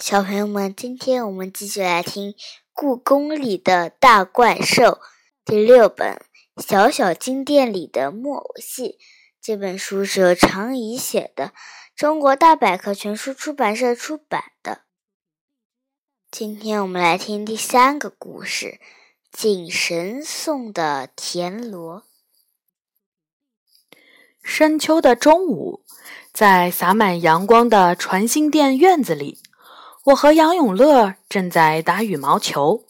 小朋友们，今天我们继续来听《故宫里的大怪兽》第六本《小小金殿里的木偶戏》。这本书是由常怡写的，中国大百科全书出版社出版的。今天我们来听第三个故事：景神送的田螺。深秋的中午，在洒满阳光的传心殿院子里。我和杨永乐正在打羽毛球。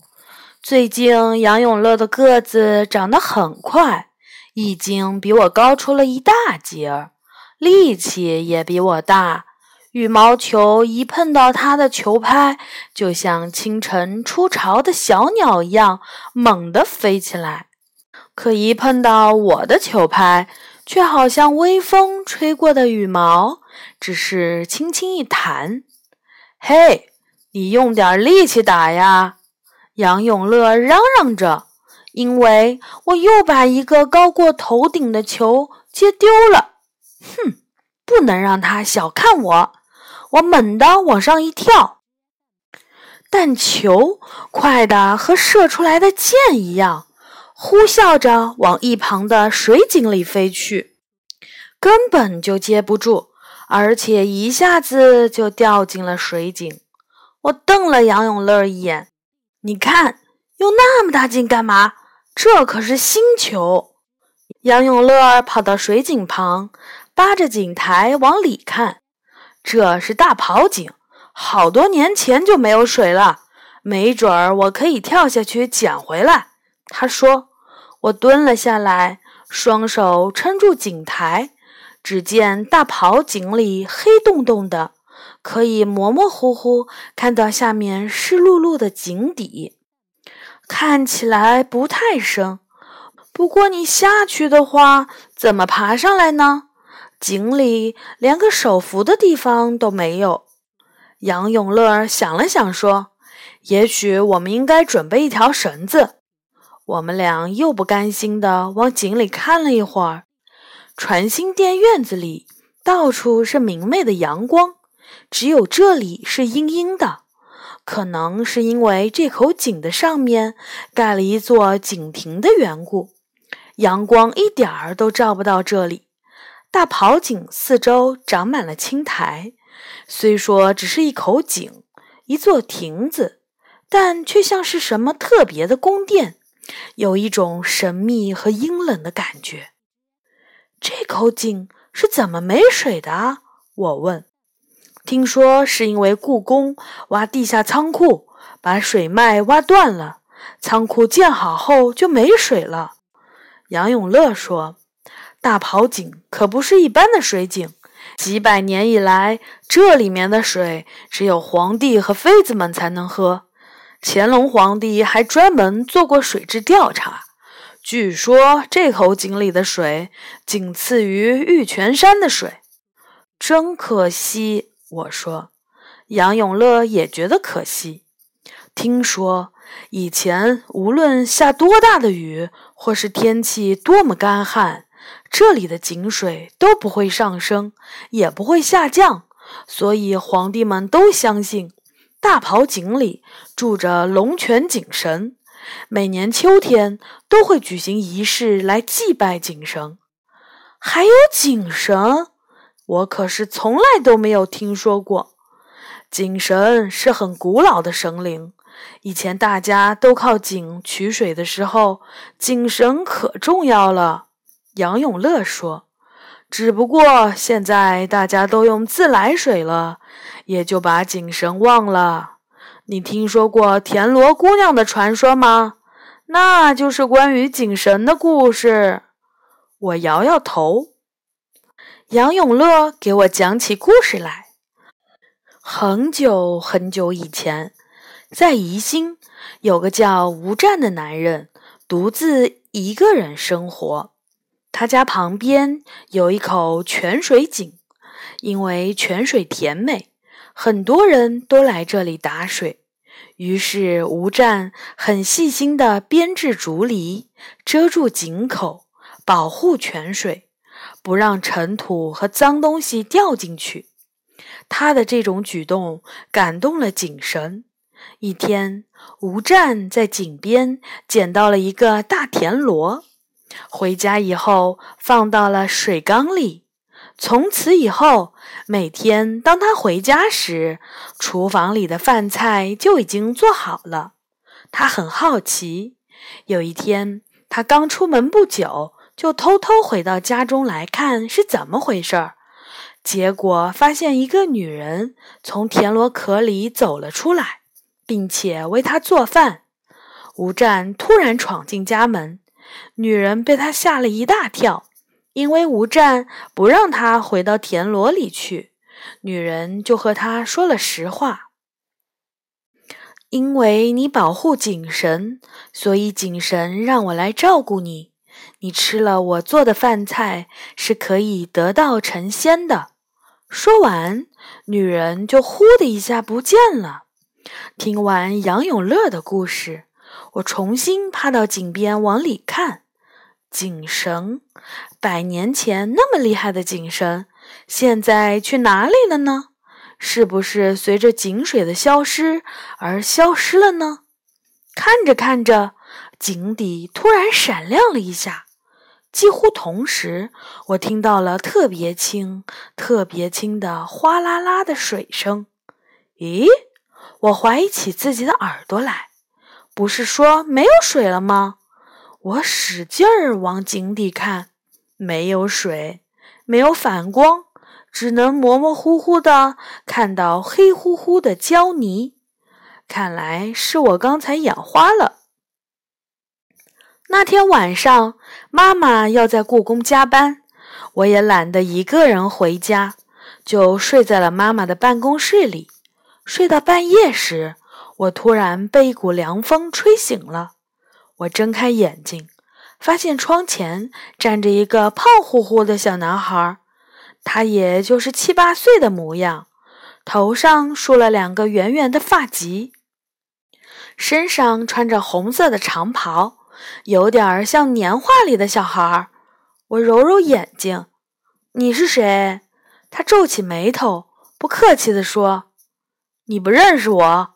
最近，杨永乐的个子长得很快，已经比我高出了一大截儿，力气也比我大。羽毛球一碰到他的球拍，就像清晨出巢的小鸟一样猛地飞起来；可一碰到我的球拍，却好像微风吹过的羽毛，只是轻轻一弹。嘿！你用点力气打呀！杨永乐嚷嚷着，因为我又把一个高过头顶的球接丢了。哼，不能让他小看我！我猛地往上一跳，但球快的和射出来的箭一样，呼啸着往一旁的水井里飞去，根本就接不住，而且一下子就掉进了水井。我瞪了杨永乐一眼，你看，用那么大劲干嘛？这可是新球。杨永乐跑到水井旁，扒着井台往里看。这是大跑井，好多年前就没有水了，没准儿我可以跳下去捡回来。他说。我蹲了下来，双手撑住井台，只见大袍井里黑洞洞的。可以模模糊糊看到下面湿漉漉的井底，看起来不太深。不过你下去的话，怎么爬上来呢？井里连个手扶的地方都没有。杨永乐想了想，说：“也许我们应该准备一条绳子。”我们俩又不甘心地往井里看了一会儿。传心殿院子里到处是明媚的阳光。只有这里是阴阴的，可能是因为这口井的上面盖了一座井亭的缘故，阳光一点儿都照不到这里。大跑井四周长满了青苔，虽说只是一口井，一座亭子，但却像是什么特别的宫殿，有一种神秘和阴冷的感觉。这口井是怎么没水的？我问。听说是因为故宫挖地下仓库，把水脉挖断了，仓库建好后就没水了。杨永乐说：“大跑井可不是一般的水井，几百年以来，这里面的水只有皇帝和妃子们才能喝。乾隆皇帝还专门做过水质调查，据说这口井里的水仅次于玉泉山的水。真可惜。”我说，杨永乐也觉得可惜。听说以前无论下多大的雨，或是天气多么干旱，这里的井水都不会上升，也不会下降。所以皇帝们都相信大跑井里住着龙泉井神，每年秋天都会举行仪式来祭拜井神。还有井神。我可是从来都没有听说过，井神是很古老的神灵。以前大家都靠井取水的时候，井神可重要了。杨永乐说：“只不过现在大家都用自来水了，也就把井神忘了。你听说过田螺姑娘的传说吗？那就是关于井神的故事。”我摇摇头。杨永乐给我讲起故事来。很久很久以前，在宜兴有个叫吴占的男人，独自一个人生活。他家旁边有一口泉水井，因为泉水甜美，很多人都来这里打水。于是吴湛很细心地编制竹篱，遮住井口，保护泉水。不让尘土和脏东西掉进去。他的这种举动感动了井神。一天，吴战在井边捡到了一个大田螺，回家以后放到了水缸里。从此以后，每天当他回家时，厨房里的饭菜就已经做好了。他很好奇。有一天，他刚出门不久，就偷偷回到家中来看是怎么回事儿。结果发现一个女人从田螺壳里走了出来，并且为他做饭。吴战突然闯进家门，女人被他吓了一大跳，因为吴战不让他回到田螺里去，女人就和他说了实话：“因为你保护井神，所以井神让我来照顾你。你吃了我做的饭菜，是可以得道成仙的。”说完，女人就呼的一下不见了。听完杨永乐的故事，我重新趴到井边往里看。井绳，百年前那么厉害的井绳，现在去哪里了呢？是不是随着井水的消失而消失了呢？看着看着，井底突然闪亮了一下。几乎同时，我听到了特别轻、特别轻的哗啦啦的水声。咦，我怀疑起自己的耳朵来，不是说没有水了吗？我使劲儿往井底看，没有水，没有反光，只能模模糊糊的看到黑乎乎的胶泥。看来是我刚才眼花了。那天晚上，妈妈要在故宫加班，我也懒得一个人回家，就睡在了妈妈的办公室里。睡到半夜时，我突然被一股凉风吹醒了。我睁开眼睛，发现窗前站着一个胖乎乎的小男孩，他也就是七八岁的模样，头上梳了两个圆圆的发髻，身上穿着红色的长袍。有点儿像年画里的小孩。我揉揉眼睛，你是谁？他皱起眉头，不客气地说：“你不认识我，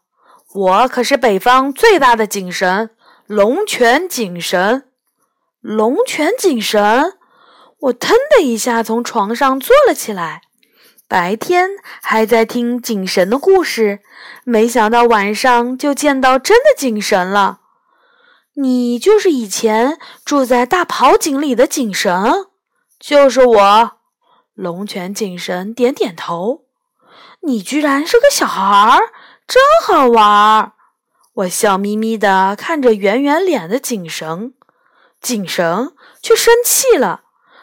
我可是北方最大的井神——龙泉井神。”龙泉井神！我腾的一下从床上坐了起来。白天还在听井神的故事，没想到晚上就见到真的井神了。你就是以前住在大袍井里的井神，就是我。龙泉井神点点头。你居然是个小孩儿，真好玩儿。我笑眯眯地看着圆圆脸的井绳，井绳却生气了。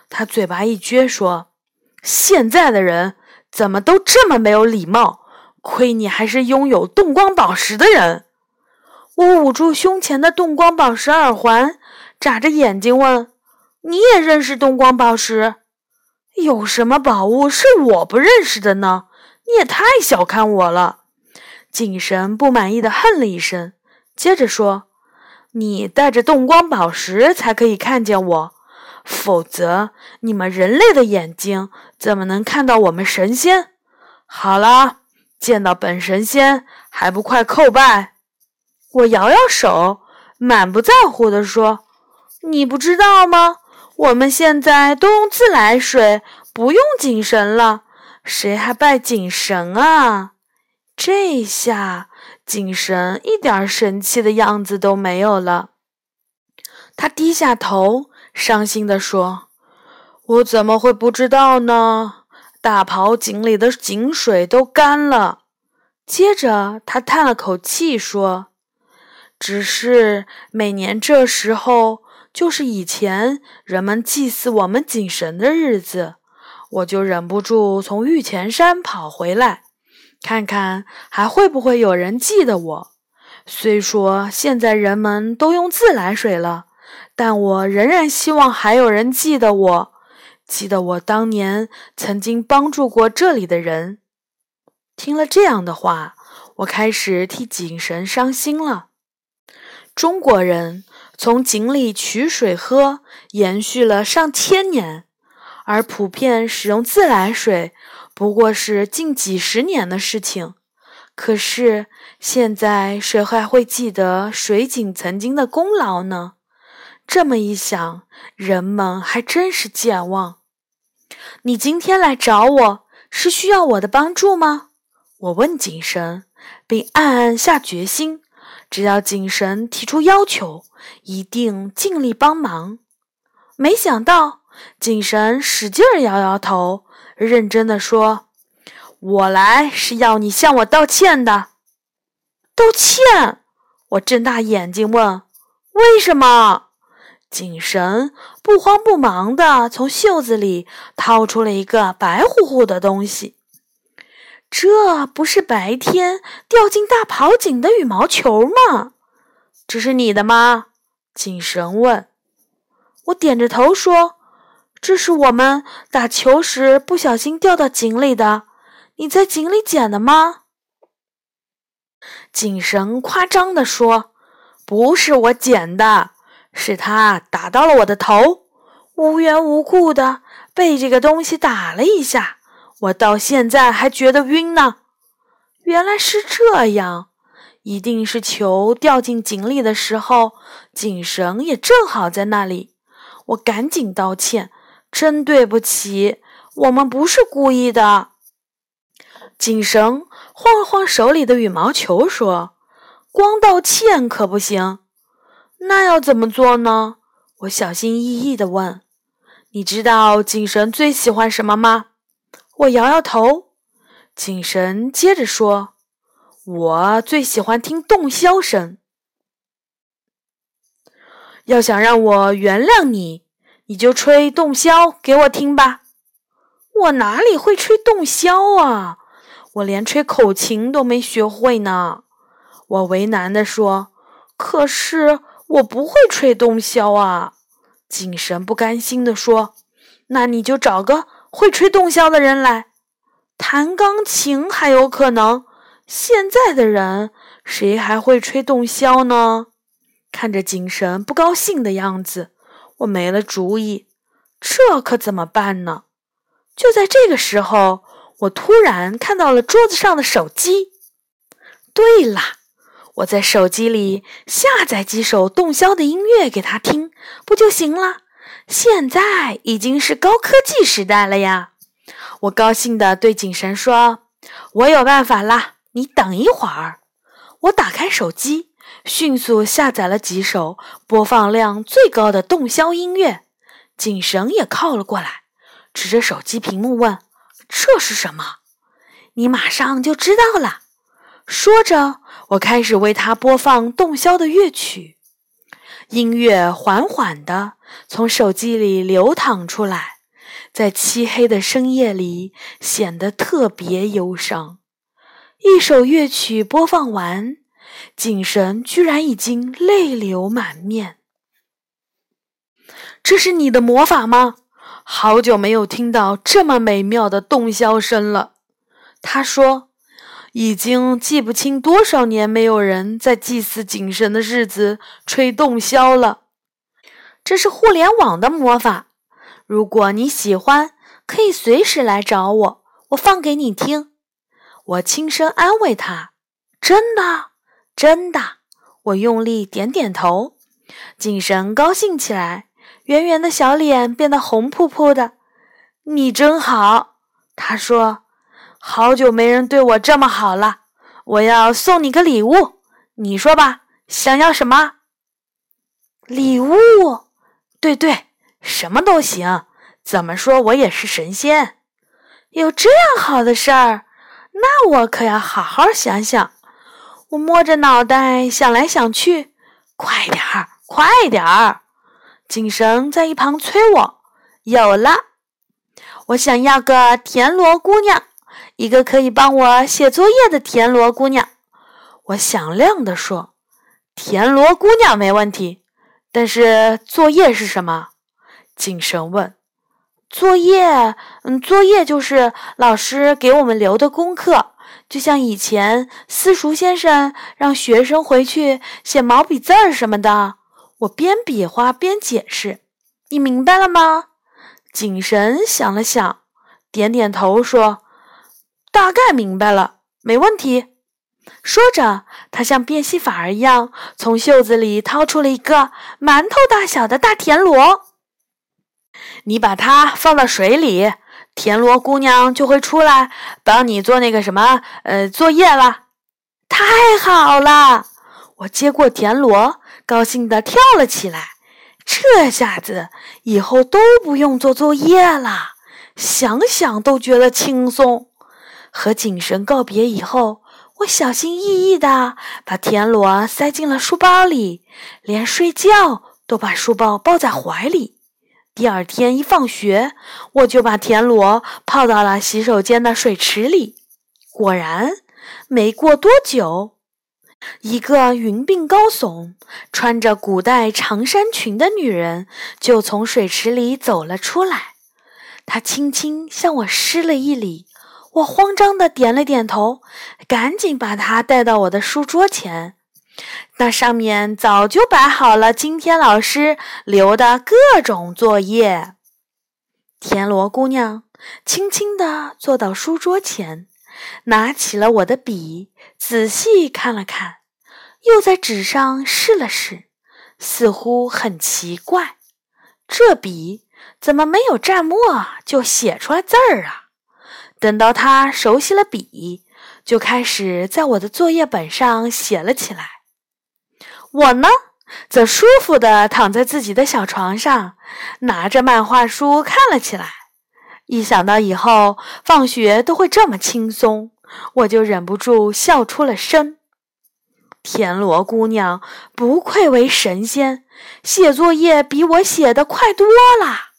他嘴巴一撅，说：“现在的人怎么都这么没有礼貌？亏你还是拥有动光宝石的人。”我捂住胸前的动光宝石耳环，眨着眼睛问：“你也认识动光宝石？有什么宝物是我不认识的呢？你也太小看我了！”井神不满意的哼了一声，接着说：“你带着动光宝石才可以看见我，否则你们人类的眼睛怎么能看到我们神仙？好了，见到本神仙还不快叩拜！”我摇摇手，满不在乎地说：“你不知道吗？我们现在都用自来水，不用井神了。谁还拜井神啊？”这下井神一点神气的样子都没有了。他低下头，伤心地说：“我怎么会不知道呢？大袍井里的井水都干了。”接着，他叹了口气说。只是每年这时候，就是以前人们祭祀我们井神的日子，我就忍不住从玉泉山跑回来，看看还会不会有人记得我。虽说现在人们都用自来水了，但我仍然希望还有人记得我，记得我当年曾经帮助过这里的人。听了这样的话，我开始替井神伤心了。中国人从井里取水喝，延续了上千年，而普遍使用自来水，不过是近几十年的事情。可是现在，谁还会记得水井曾经的功劳呢？这么一想，人们还真是健忘。你今天来找我是需要我的帮助吗？我问井神，并暗暗下决心：只要井神提出要求，一定尽力帮忙。没想到，井神使劲摇摇头，认真地说：“我来是要你向我道歉的。”道歉？我睁大眼睛问：“为什么？”井神不慌不忙地从袖子里掏出了一个白乎乎的东西，这不是白天掉进大袍井的羽毛球吗？这是你的吗？井神问。我点着头说：“这是我们打球时不小心掉到井里的。你在井里捡的吗？”井绳夸张地说：“不是我捡的。”是他打到了我的头，无缘无故的被这个东西打了一下，我到现在还觉得晕呢。原来是这样，一定是球掉进井里的时候，井绳也正好在那里。我赶紧道歉，真对不起，我们不是故意的。井绳晃了晃手里的羽毛球，说：“光道歉可不行。”那要怎么做呢？我小心翼翼地问：“你知道井神最喜欢什么吗？”我摇摇头。井神接着说：“我最喜欢听洞箫声。要想让我原谅你，你就吹洞箫给我听吧。”我哪里会吹洞箫啊？我连吹口琴都没学会呢。我为难地说：“可是……”我不会吹洞箫啊！井神不甘心地说：“那你就找个会吹洞箫的人来。弹钢琴还有可能，现在的人谁还会吹洞箫呢？”看着井神不高兴的样子，我没了主意，这可怎么办呢？就在这个时候，我突然看到了桌子上的手机。对了。我在手机里下载几首洞箫的音乐给他听，不就行了？现在已经是高科技时代了呀！我高兴地对井神说：“我有办法啦，你等一会儿。”我打开手机，迅速下载了几首播放量最高的洞箫音乐。井绳也靠了过来，指着手机屏幕问：“这是什么？”你马上就知道了。说着。我开始为他播放洞箫的乐曲，音乐缓缓地从手机里流淌出来，在漆黑的深夜里显得特别忧伤。一首乐曲播放完，井神居然已经泪流满面。这是你的魔法吗？好久没有听到这么美妙的洞箫声了，他说。已经记不清多少年没有人在祭祀井神的日子吹洞箫了。这是互联网的魔法。如果你喜欢，可以随时来找我，我放给你听。我轻声安慰他：“真的，真的。”我用力点点头。井神高兴起来，圆圆的小脸变得红扑扑的。你真好，他说。好久没人对我这么好了，我要送你个礼物，你说吧，想要什么？礼物？对对，什么都行。怎么说我也是神仙，有这样好的事儿，那我可要好好想想。我摸着脑袋想来想去，快点儿，快点儿！井神在一旁催我。有了，我想要个田螺姑娘。一个可以帮我写作业的田螺姑娘，我响亮地说：“田螺姑娘没问题，但是作业是什么？”井神问。“作业，嗯，作业就是老师给我们留的功课，就像以前私塾先生让学生回去写毛笔字儿什么的。”我边比划边解释：“你明白了吗？”井神想了想，点点头说。大概明白了，没问题。说着，他像变戏法儿一样，从袖子里掏出了一个馒头大小的大田螺。你把它放到水里，田螺姑娘就会出来帮你做那个什么呃作业了。太好了！我接过田螺，高兴地跳了起来。这下子以后都不用做作业了，想想都觉得轻松。和景神告别以后，我小心翼翼地把田螺塞进了书包里，连睡觉都把书包抱在怀里。第二天一放学，我就把田螺泡到了洗手间的水池里。果然，没过多久，一个云鬓高耸、穿着古代长衫裙的女人就从水池里走了出来。她轻轻向我施了一礼，我慌张地点了点头，赶紧把她带到我的书桌前。那上面早就摆好了今天老师留的各种作业。田螺姑娘轻轻地坐到书桌前，拿起了我的笔，仔细看了看，又在纸上试了试，似乎很奇怪：这笔怎么没有蘸墨就写出来字儿啊？等到她熟悉了笔，就开始在我的作业本上写了起来。我呢，则舒服地躺在自己的小床上，拿着漫画书看了起来。一想到以后放学都会这么轻松，我就忍不住笑出了声。田螺姑娘不愧为神仙，写作业比我写的快多了。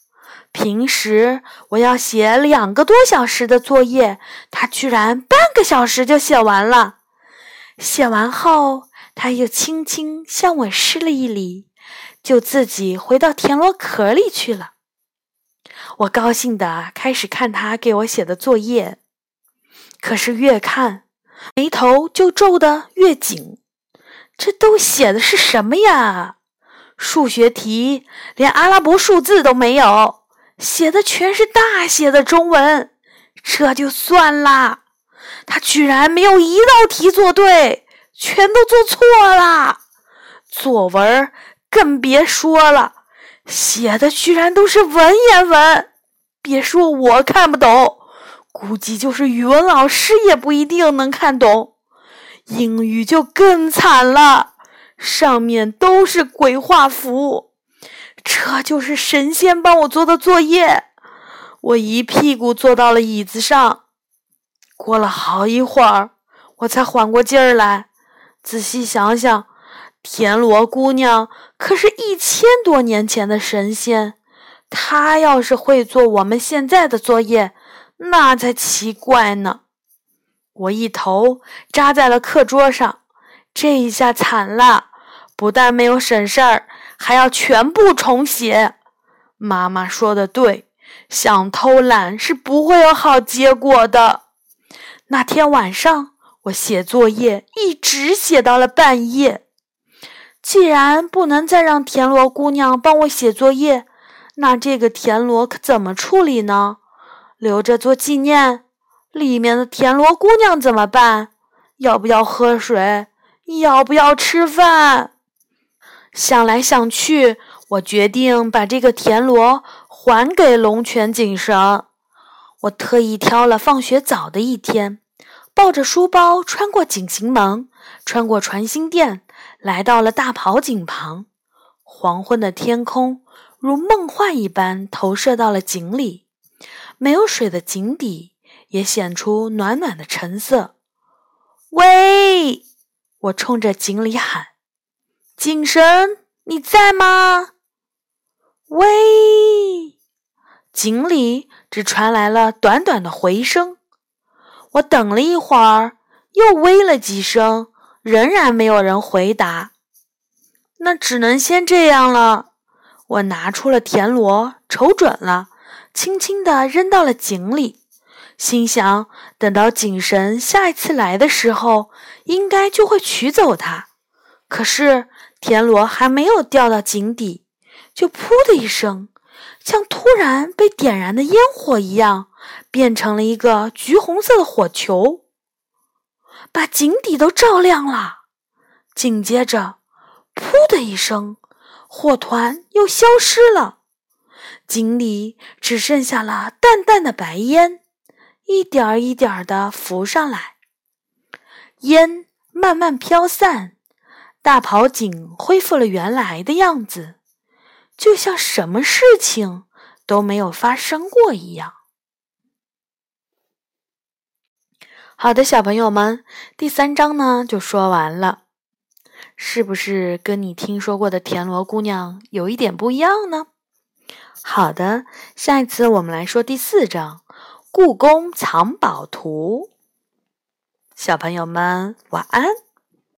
平时我要写两个多小时的作业，她居然半个小时就写完了。写完后。他又轻轻向我施了一礼，就自己回到田螺壳里去了。我高兴地开始看他给我写的作业，可是越看眉头就皱得越紧。这都写的是什么呀？数学题连阿拉伯数字都没有，写的全是大写的中文。这就算啦，他居然没有一道题做对。全都做错了，作文更别说了，写的居然都是文言文。别说我看不懂，估计就是语文老师也不一定能看懂。英语就更惨了，上面都是鬼画符。这就是神仙帮我做的作业。我一屁股坐到了椅子上，过了好一会儿，我才缓过劲儿来。仔细想想，田螺姑娘可是一千多年前的神仙，她要是会做我们现在的作业，那才奇怪呢。我一头扎在了课桌上，这一下惨了，不但没有省事儿，还要全部重写。妈妈说的对，想偷懒是不会有好结果的。那天晚上。写作业一直写到了半夜。既然不能再让田螺姑娘帮我写作业，那这个田螺可怎么处理呢？留着做纪念？里面的田螺姑娘怎么办？要不要喝水？要不要吃饭？想来想去，我决定把这个田螺还给龙泉井神。我特意挑了放学早的一天。抱着书包穿过井行门，穿过传心殿，来到了大跑井旁。黄昏的天空如梦幻一般投射到了井里，没有水的井底也显出暖暖的橙色。喂！我冲着井里喊：“井神，你在吗？”喂！井里只传来了短短的回声。我等了一会儿，又喂了几声，仍然没有人回答。那只能先这样了。我拿出了田螺，瞅准了，轻轻地扔到了井里，心想：等到井神下一次来的时候，应该就会取走它。可是田螺还没有掉到井底，就“噗”的一声，像突然被点燃的烟火一样，变成了一个橘红色的火球，把井底都照亮了。紧接着，噗的一声，火团又消失了，井里只剩下了淡淡的白烟，一点儿一点儿的浮上来。烟慢慢飘散，大跑井恢复了原来的样子，就像什么事情都没有发生过一样。好的，小朋友们，第三章呢就说完了，是不是跟你听说过的田螺姑娘有一点不一样呢？好的，下一次我们来说第四章《故宫藏宝图》。小朋友们，晚安。